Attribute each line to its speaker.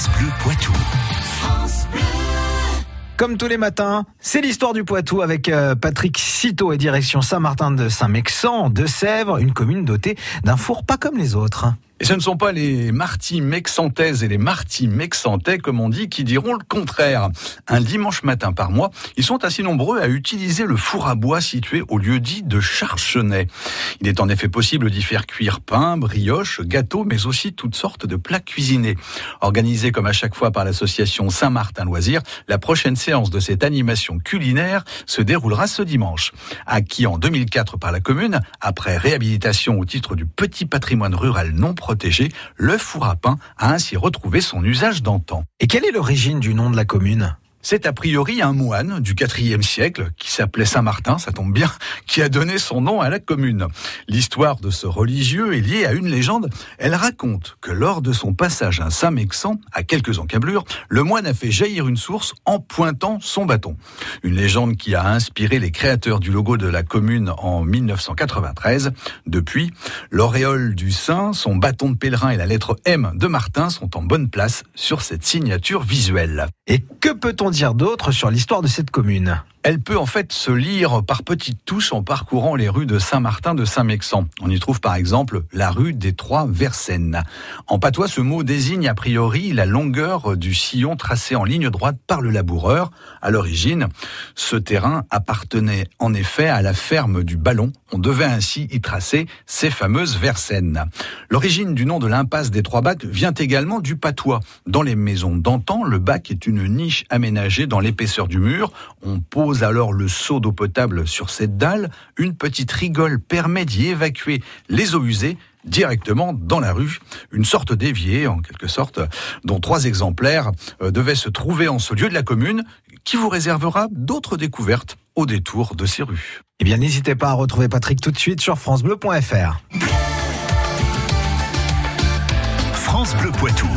Speaker 1: France Bleu Poitou.
Speaker 2: Comme tous les matins, c'est l'histoire du Poitou avec euh, Patrick Citeau et direction Saint-Martin de Saint-Mexan, de Sèvres, une commune dotée d'un four pas comme les autres.
Speaker 3: Et ce ne sont pas les martis mexantaises et les martis mexantais, comme on dit, qui diront le contraire. Un dimanche matin par mois, ils sont assez nombreux à utiliser le four à bois situé au lieu dit de Charchenay. Il est en effet possible d'y faire cuire pain, brioche, gâteaux, mais aussi toutes sortes de plats cuisinés. Organisé comme à chaque fois par l'association Saint-Martin Loisirs, la prochaine séance de cette animation culinaire se déroulera ce dimanche. Acquis en 2004 par la commune, après réhabilitation au titre du petit patrimoine rural non le four à pain a ainsi retrouvé son usage d'antan.
Speaker 2: Et quelle est l'origine du nom de la commune?
Speaker 3: C'est a priori un moine du IVe siècle qui s'appelait Saint Martin, ça tombe bien, qui a donné son nom à la commune. L'histoire de ce religieux est liée à une légende. Elle raconte que lors de son passage à Saint-Mexan, à quelques encablures, le moine a fait jaillir une source en pointant son bâton. Une légende qui a inspiré les créateurs du logo de la commune en 1993. Depuis, l'auréole du saint, son bâton de pèlerin et la lettre M de Martin sont en bonne place sur cette signature visuelle.
Speaker 2: Et que peut-on dire d'autre sur l'histoire de cette commune
Speaker 3: elle peut en fait se lire par petites touches en parcourant les rues de Saint-Martin de Saint-Mexan. On y trouve par exemple la rue des Trois Versaines. En patois, ce mot désigne a priori la longueur du sillon tracé en ligne droite par le laboureur. À l'origine, ce terrain appartenait en effet à la ferme du Ballon. On devait ainsi y tracer ces fameuses Versaines. L'origine du nom de l'impasse des Trois Bacs vient également du patois. Dans les maisons d'antan, le bac est une niche aménagée dans l'épaisseur du mur. On pose alors le seau d'eau potable sur cette dalle. Une petite rigole permet d'y évacuer les eaux usées directement dans la rue, une sorte d'évier en quelque sorte, dont trois exemplaires euh, devaient se trouver en ce lieu de la commune, qui vous réservera d'autres découvertes au détour de ces rues.
Speaker 2: Eh bien, n'hésitez pas à retrouver Patrick tout de suite sur francebleu.fr.
Speaker 1: France Bleu Poitou.